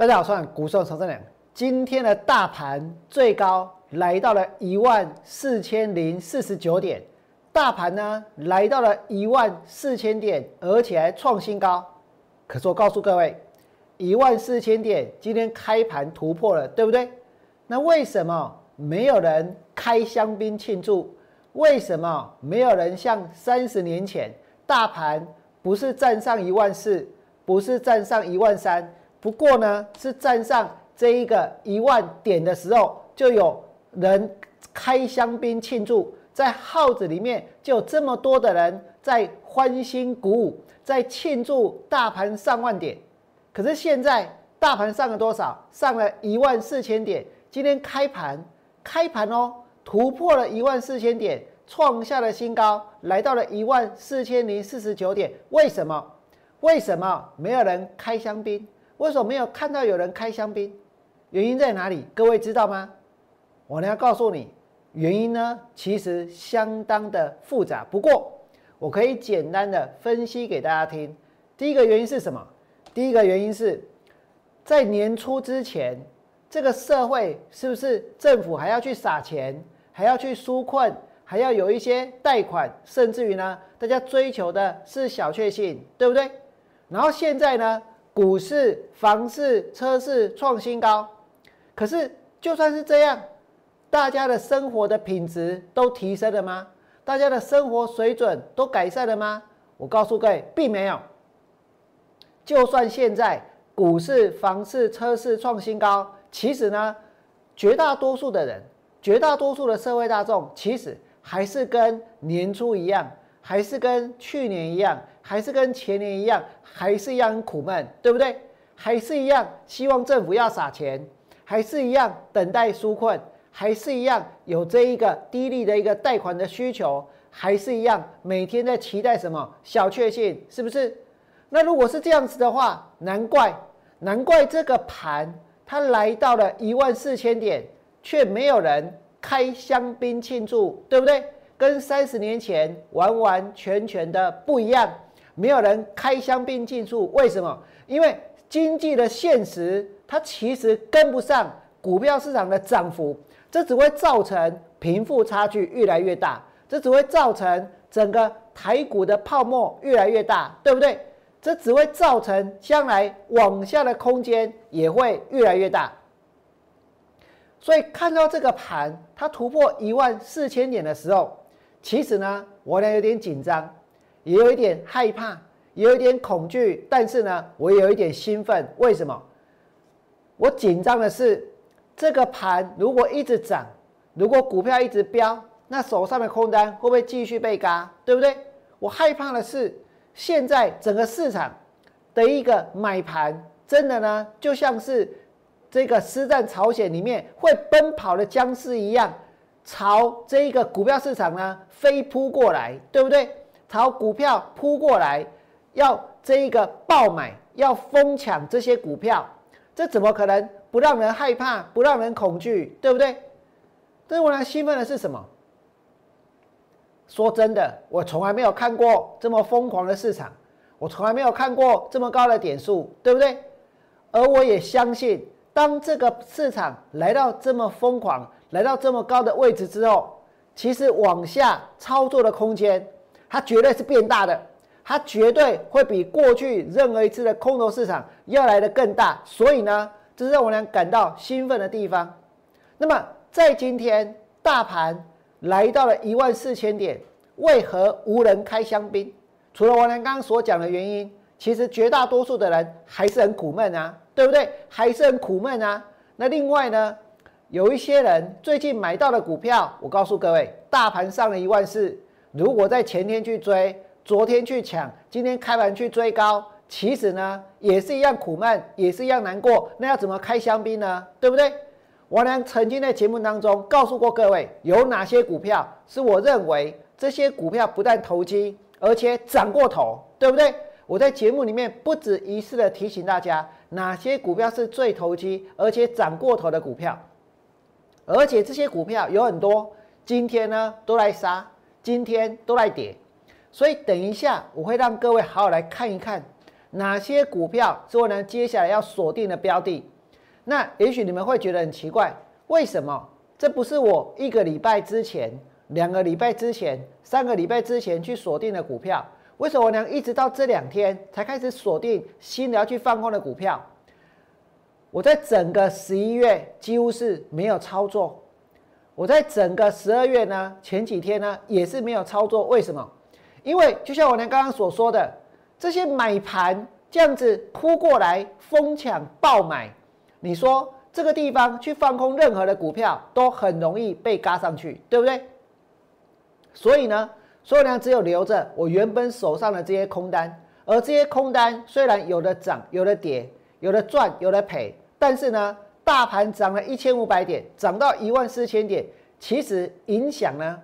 大家好，我是股市陈正良。今天的大盘最高来到了一万四千零四十九点，大盘呢来到了一万四千点，而且还创新高。可是我告诉各位，一万四千点今天开盘突破了，对不对？那为什么没有人开香槟庆祝？为什么没有人像三十年前大盘不是站上一万四，不是站上一万三？不过呢，是站上这一个一万点的时候，就有人开香槟庆祝，在号子里面就有这么多的人在欢欣鼓舞，在庆祝大盘上万点。可是现在大盘上了多少？上了一万四千点。今天开盘，开盘哦，突破了一万四千点，创下了新高，来到了一万四千零四十九点。为什么？为什么没有人开香槟？为什么没有看到有人开香槟？原因在哪里？各位知道吗？我呢要告诉你，原因呢其实相当的复杂。不过我可以简单的分析给大家听。第一个原因是什么？第一个原因是在年初之前，这个社会是不是政府还要去撒钱，还要去纾困，还要有一些贷款，甚至于呢，大家追求的是小确幸，对不对？然后现在呢？股市、房市、车市创新高，可是就算是这样，大家的生活的品质都提升了吗？大家的生活水准都改善了吗？我告诉各位，并没有。就算现在股市、房市、车市创新高，其实呢，绝大多数的人，绝大多数的社会大众，其实还是跟年初一样。还是跟去年一样，还是跟前年一样，还是一样很苦闷，对不对？还是一样希望政府要撒钱，还是一样等待纾困，还是一样有这一个低利的一个贷款的需求，还是一样每天在期待什么小确幸，是不是？那如果是这样子的话，难怪难怪这个盘它来到了一万四千点，却没有人开香槟庆祝，对不对？跟三十年前完完全全的不一样，没有人开香槟庆祝，为什么？因为经济的现实，它其实跟不上股票市场的涨幅，这只会造成贫富差距越来越大，这只会造成整个台股的泡沫越来越大，对不对？这只会造成将来往下的空间也会越来越大。所以看到这个盘，它突破一万四千点的时候。其实呢，我呢有点紧张，也有一点害怕，也有一点恐惧，但是呢，我也有一点兴奋。为什么？我紧张的是，这个盘如果一直涨，如果股票一直飙，那手上的空单会不会继续被嘎？对不对？我害怕的是，现在整个市场的一个买盘，真的呢，就像是这个师战朝鲜里面会奔跑的僵尸一样。朝这一个股票市场呢飞扑过来，对不对？朝股票扑过来，要这一个爆买，要疯抢这些股票，这怎么可能不让人害怕，不让人恐惧，对不对？但是我呢兴奋的是什么？说真的，我从来没有看过这么疯狂的市场，我从来没有看过这么高的点数，对不对？而我也相信，当这个市场来到这么疯狂。来到这么高的位置之后，其实往下操作的空间，它绝对是变大的，它绝对会比过去任何一次的空头市场要来的更大。所以呢，这是让我俩感到兴奋的地方。那么在今天大盘来到了一万四千点，为何无人开香槟？除了我俩刚刚所讲的原因，其实绝大多数的人还是很苦闷啊，对不对？还是很苦闷啊。那另外呢？有一些人最近买到的股票，我告诉各位，大盘上了一万四，如果在前天去追，昨天去抢，今天开盘去追高，其实呢也是一样苦闷，也是一样难过。那要怎么开香槟呢？对不对？我呢曾经在节目当中告诉过各位，有哪些股票是我认为这些股票不但投机，而且涨过头，对不对？我在节目里面不止一次的提醒大家，哪些股票是最投机，而且涨过头的股票。而且这些股票有很多，今天呢都来杀，今天都来跌，所以等一下我会让各位好好来看一看，哪些股票是我呢接下来要锁定的标的。那也许你们会觉得很奇怪，为什么这不是我一个礼拜之前、两个礼拜之前、三个礼拜之前去锁定的股票？为什么我娘一直到这两天才开始锁定新的要去放空的股票？我在整个十一月几乎是没有操作，我在整个十二月呢前几天呢也是没有操作。为什么？因为就像我娘刚刚所说的，这些买盘这样子扑过来，疯抢爆买。你说这个地方去放空任何的股票都很容易被嘎上去，对不对？所以呢，所以呢，只有留着我原本手上的这些空单，而这些空单虽然有的涨，有的跌，有的赚，有的赔，但是呢，大盘涨了一千五百点，涨到一万四千点，其实影响呢，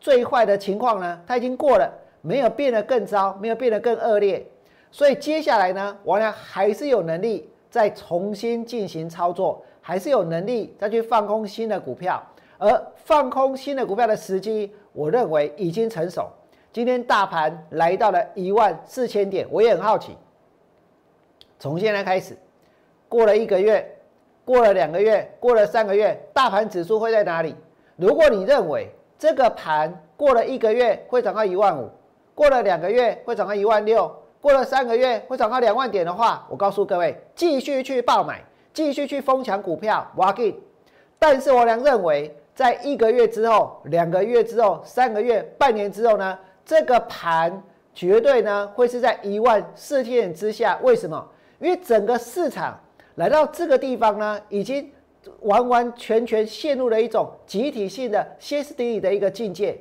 最坏的情况呢，它已经过了，没有变得更糟，没有变得更恶劣，所以接下来呢，我呢还是有能力。再重新进行操作，还是有能力再去放空新的股票，而放空新的股票的时机，我认为已经成熟。今天大盘来到了一万四千点，我也很好奇，从现在开始，过了一个月，过了两个月，过了三个月，大盘指数会在哪里？如果你认为这个盘过了一个月会涨到一万五，过了两个月会涨到一万六。过了三个月会涨到两万点的话，我告诉各位，继续去爆买，继续去疯抢股票挖进。但是我俩认为，在一个月之后、两个月之后、三个月、半年之后呢，这个盘绝对呢会是在一万四千点之下。为什么？因为整个市场来到这个地方呢，已经完完全全陷入了一种集体性的歇斯底里的一个境界，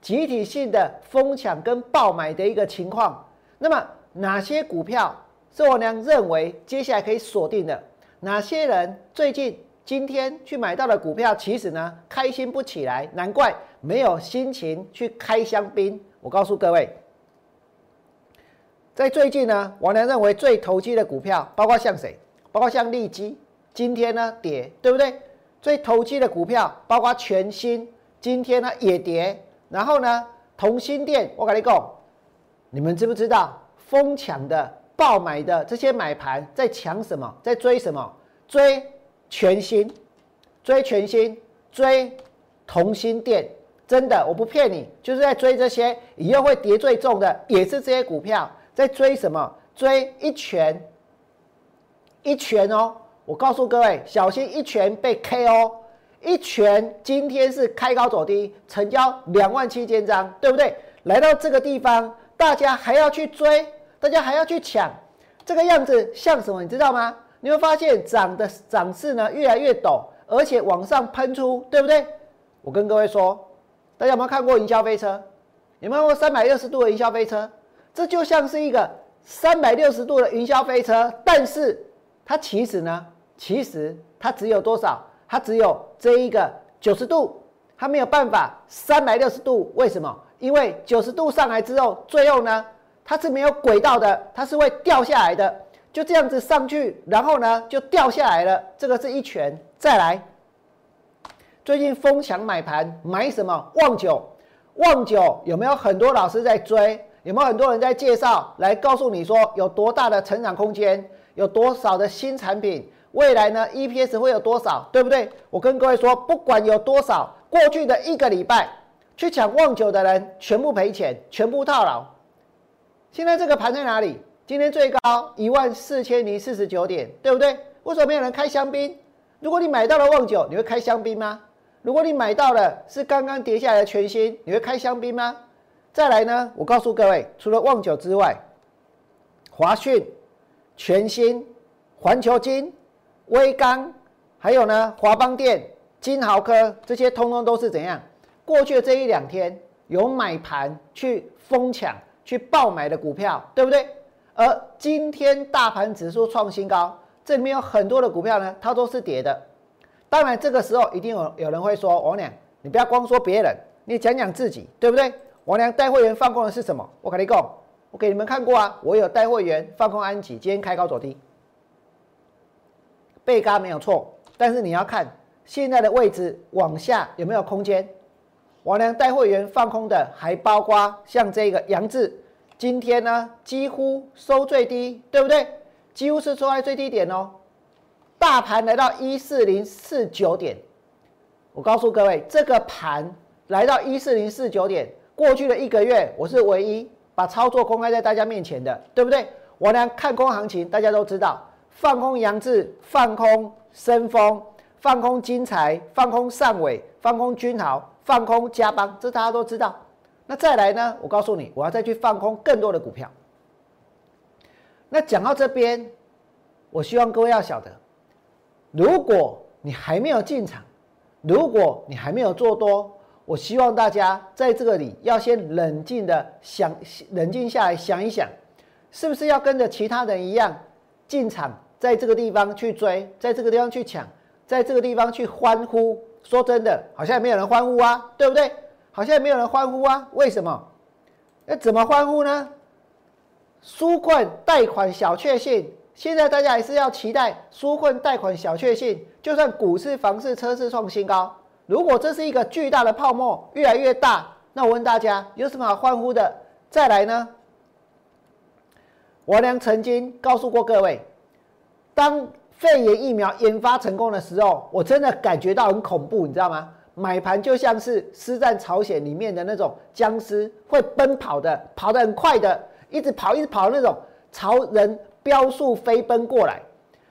集体性的疯抢跟爆买的一个情况。那么。哪些股票是我娘认为接下来可以锁定的？哪些人最近今天去买到的股票，其实呢开心不起来，难怪没有心情去开香槟。我告诉各位，在最近呢，我娘认为最投机的股票，包括像谁？包括像利基，今天呢跌，对不对？最投机的股票，包括全新，今天呢也跌。然后呢，同心店，我跟你讲，你们知不知道？疯抢的、爆买的这些买盘在抢什么？在追什么？追全新，追全新，追同心店。真的，我不骗你，就是在追这些以后会跌最重的，也是这些股票在追什么？追一拳，一拳哦！我告诉各位，小心一拳被 KO。一拳今天是开高走低，成交两万七千张，对不对？来到这个地方，大家还要去追。大家还要去抢，这个样子像什么？你知道吗？你会发现涨的涨势呢越来越陡，而且往上喷出，对不对？我跟各位说，大家有没有看过营销飞车？有没有过三百六十度的营销飞车？这就像是一个三百六十度的营销飞车，但是它其实呢，其实它只有多少？它只有这一个九十度，它没有办法三百六十度。为什么？因为九十度上来之后，最后呢？它是没有轨道的，它是会掉下来的，就这样子上去，然后呢就掉下来了。这个是一拳。再来，最近疯抢买盘，买什么？旺九，旺九有没有很多老师在追？有没有很多人在介绍，来告诉你说有多大的成长空间，有多少的新产品，未来呢 EPS 会有多少，对不对？我跟各位说，不管有多少，过去的一个礼拜去抢旺九的人，全部赔钱，全部套牢。现在这个盘在哪里？今天最高一万四千零四十九点，对不对？为什么没有人开香槟？如果你买到了旺九，你会开香槟吗？如果你买到了是刚刚跌下来的全新，你会开香槟吗？再来呢？我告诉各位，除了旺九之外，华讯、全新、环球金、威刚，还有呢华邦电、金豪科，这些通通都是怎样？过去的这一两天有买盘去疯抢。去爆买的股票，对不对？而今天大盘指数创新高，这里面有很多的股票呢，它都是跌的。当然，这个时候一定有有人会说：“王良，你不要光说别人，你讲讲自己，对不对？”王良带会员放空的是什么？我跟你讲，我给你们看过啊，我有带会员放空安吉，今天开高走低，被嘎没有错，但是你要看现在的位置往下有没有空间。王良带会员放空的，还包括像这个杨志，今天呢几乎收最低，对不对？几乎是收在最低点哦。大盘来到一四零四九点。我告诉各位，这个盘来到一四零四九点，过去的一个月，我是唯一把操作公开在大家面前的，对不对？我呢看空行情，大家都知道，放空杨志，放空申丰，放空金财，放空汕尾，放空君豪，放空嘉邦，这大家都知道。那再来呢？我告诉你，我要再去放空更多的股票。那讲到这边，我希望各位要晓得，如果你还没有进场，如果你还没有做多，我希望大家在这个里要先冷静的想，冷静下来想一想，是不是要跟着其他人一样进场，在这个地方去追，在这个地方去抢，在这个地方去欢呼？说真的，好像也没有人欢呼啊，对不对？好像也没有人欢呼啊？为什么？那怎么欢呼呢？纾困贷款小确幸。现在大家还是要期待纾困贷款小确幸，就算股市、房市、车市创新高，如果这是一个巨大的泡沫，越来越大，那我问大家有什么好欢呼的？再来呢？我娘曾经告诉过各位，当肺炎疫苗研发成功的时候，我真的感觉到很恐怖，你知道吗？买盘就像是《师战朝鲜》里面的那种僵尸，会奔跑的，跑得很快的，一直跑，一直跑的那种朝人。飙速飞奔过来，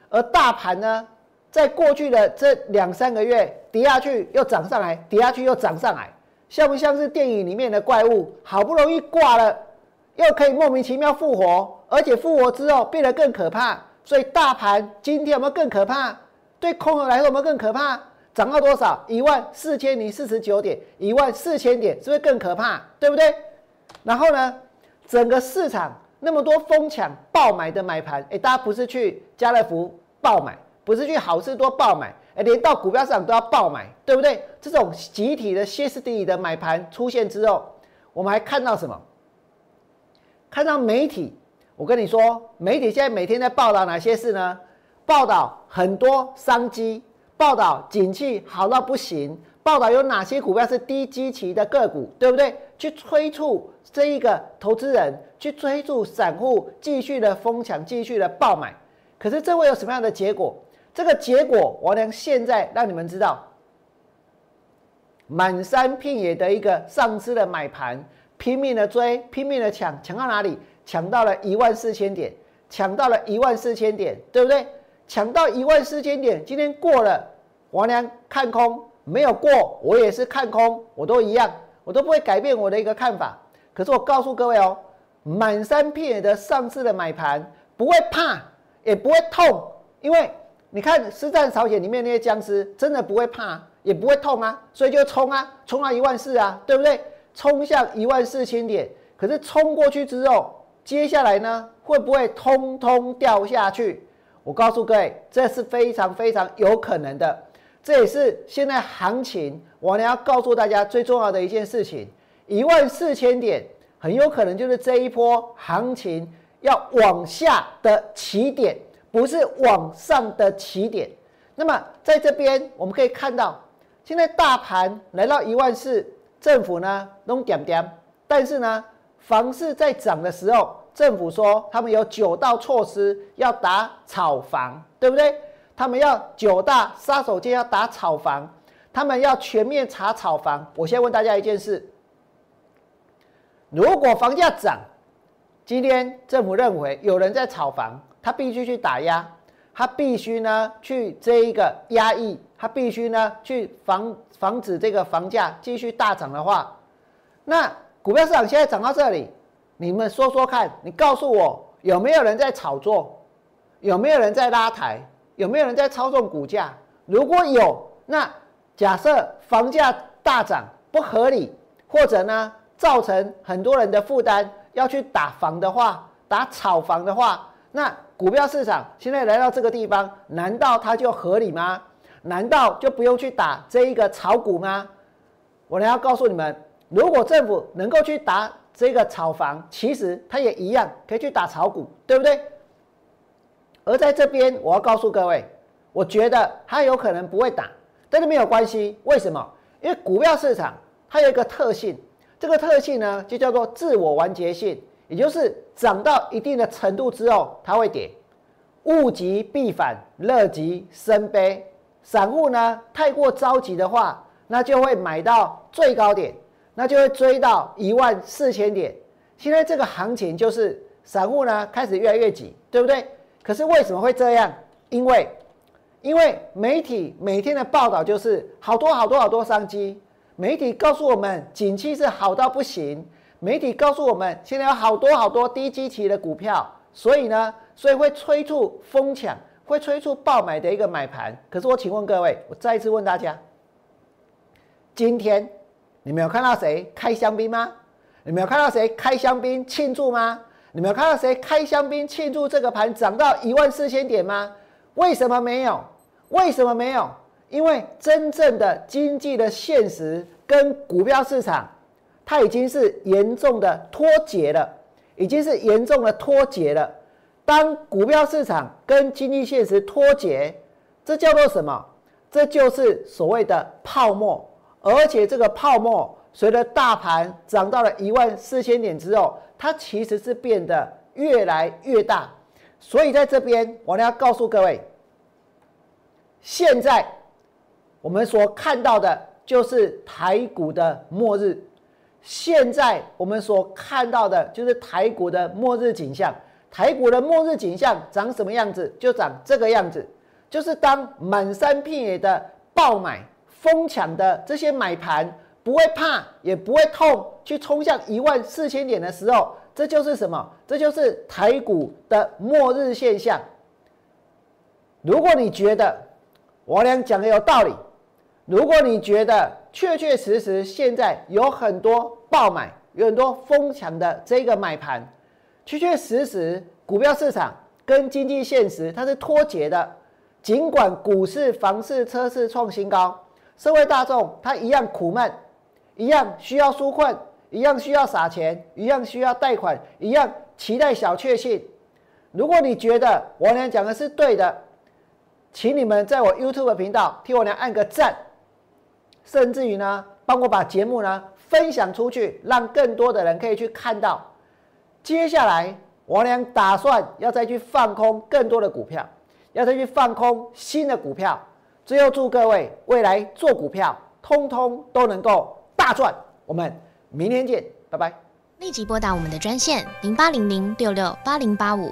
而大盘呢，在过去的这两三个月跌下去又涨上来，跌下去又涨上来，像不像是电影里面的怪物？好不容易挂了，又可以莫名其妙复活，而且复活之后变得更可怕。所以大盘今天有没有更可怕？对空头来说有没有更可怕？涨到多少？一万四千零四十九点，一万四千点，是不是更可怕？对不对？然后呢，整个市场。那么多疯抢爆买的买盘，哎，大家不是去家乐福爆买，不是去好事多爆买，哎，连到股票市场都要爆买，对不对？这种集体的歇斯底里的买盘出现之后，我们还看到什么？看到媒体，我跟你说，媒体现在每天在报道哪些事呢？报道很多商机，报道景气好到不行，报道有哪些股票是低基期的个股，对不对？去催促这一个投资人。去催促散户，继续的疯抢，继续的爆买，可是这会有什么样的结果？这个结果，我娘现在让你们知道，满山遍野的一个上市的买盘，拼命的追，拼命的抢，抢到哪里？抢到了一万四千点，抢到了一万四千点，对不对？抢到一万四千点，今天过了，王娘看空，没有过，我也是看空，我都一样，我都不会改变我的一个看法。可是我告诉各位哦。满山遍野的上市的买盘不会怕，也不会痛，因为你看《实战朝鲜》里面那些僵尸真的不会怕，也不会痛啊，所以就冲啊，冲到一万四啊，对不对？冲向一万四千点，可是冲过去之后，接下来呢会不会通通掉下去？我告诉各位，这是非常非常有可能的，这也是现在行情我呢要告诉大家最重要的一件事情：一万四千点。很有可能就是这一波行情要往下的起点，不是往上的起点。那么在这边我们可以看到，现在大盘来到一万四，政府呢弄点点，但是呢，房市在涨的时候，政府说他们有九道措施要打炒房，对不对？他们要九大杀手锏要打炒房，他们要全面查炒房。我先问大家一件事。如果房价涨，今天政府认为有人在炒房，他必须去打压，他必须呢去这一个压抑，他必须呢去防防止这个房价继续大涨的话，那股票市场现在涨到这里，你们说说看，你告诉我有没有人在炒作，有没有人在拉抬，有没有人在操纵股价？如果有，那假设房价大涨不合理，或者呢？造成很多人的负担，要去打房的话，打炒房的话，那股票市场现在来到这个地方，难道它就合理吗？难道就不用去打这一个炒股吗？我呢要告诉你们，如果政府能够去打这个炒房，其实它也一样可以去打炒股，对不对？而在这边，我要告诉各位，我觉得它有可能不会打，但是没有关系。为什么？因为股票市场它有一个特性。这个特性呢，就叫做自我完结性，也就是涨到一定的程度之后，它会跌。物极必反，乐极生悲。散户呢太过着急的话，那就会买到最高点，那就会追到一万四千点。现在这个行情就是散户呢开始越来越挤，对不对？可是为什么会这样？因为因为媒体每天的报道就是好多好多好多商机，媒体告诉我们景气是好到不行，媒体告诉我们现在有好多好多低基期的股票，所以呢，所以会催促疯抢，会催促爆买的一个买盘。可是我请问各位，我再一次问大家，今天你们有看到谁开香槟吗？你们有看到谁开香槟庆祝吗？你们有看到谁开香槟庆祝这个盘涨到一万四千点吗？为什么没有？为什么没有？因为真正的经济的现实跟股票市场，它已经是严重的脱节了，已经是严重的脱节了。当股票市场跟经济现实脱节，这叫做什么？这就是所谓的泡沫。而且这个泡沫随着大盘涨到了一万四千点之后，它其实是变得越来越大。所以在这边，我要告诉各位。现在我们所看到的就是台股的末日。现在我们所看到的就是台股的末日景象。台股的末日景象长什么样子？就长这个样子。就是当满山遍野的爆买、疯抢的这些买盘不会怕也不会痛，去冲向一万四千点的时候，这就是什么？这就是台股的末日现象。如果你觉得，我俩讲的有道理。如果你觉得确确实实现在有很多爆买、有很多疯抢的这个买盘，确确实实股票市场跟经济现实它是脱节的。尽管股市、房市、车市创新高，社会大众它一样苦闷，一样需要纾困，一样需要撒钱，一样需要贷款，一样期待小确幸。如果你觉得我俩讲的是对的，请你们在我 YouTube 频道替我俩按个赞，甚至于呢，帮我把节目呢分享出去，让更多的人可以去看到。接下来我俩打算要再去放空更多的股票，要再去放空新的股票。最后祝各位未来做股票，通通都能够大赚。我们明天见，拜拜。立即拨打我们的专线零八零零六六八零八五。